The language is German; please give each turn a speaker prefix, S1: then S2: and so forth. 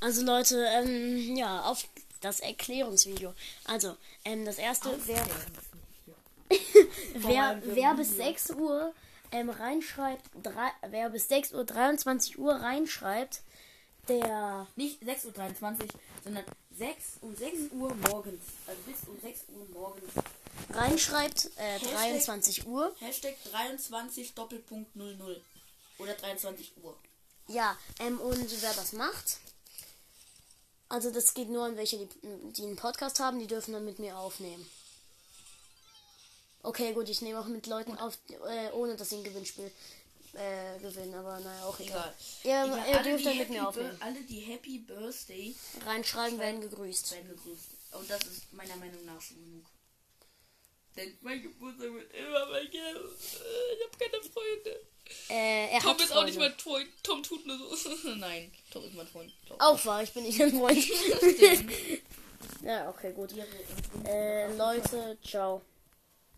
S1: Also Leute, ähm, ja, auf das Erklärungsvideo. Also, ähm, das erste, wer, wer, wer bis 6 Uhr ähm, reinschreibt, drei, wer bis 6 Uhr 23 Uhr reinschreibt, der
S2: Nicht 6.23 Uhr, sondern 6 um 6 Uhr morgens. Also bis um 6 Uhr morgens.
S1: reinschreibt, äh, 23 Uhr.
S2: Hashtag 23 Doppelpunkt 00. Oder 23 Uhr.
S1: Ja, ähm, und wer das macht, also das geht nur an welche, die, die einen Podcast haben, die dürfen dann mit mir aufnehmen. Okay, gut, ich nehme auch mit Leuten auf, äh, ohne dass sie ein Gewinnspiel äh, gewinnen, aber naja, auch egal.
S2: Egal.
S1: Ihr,
S2: Egal,
S1: ihr dürft dann mit mir aufnehmen.
S2: alle, die Happy Birthday
S1: Reinschreiben, werden gegrüßt.
S2: werden gegrüßt. Und das ist meiner Meinung nach schon genug. Denn mein Geburtstag wird immer Ge- Ich habe keine Freunde.
S1: Äh, er
S2: Tom
S1: hat
S2: ist auch nicht mein Freund. Tom tut nur so. Nein, Tom ist mein Freund. Tom.
S1: Auch wahr, ich bin nicht ein Freund. ja, okay, gut. Äh, Leute, ciao.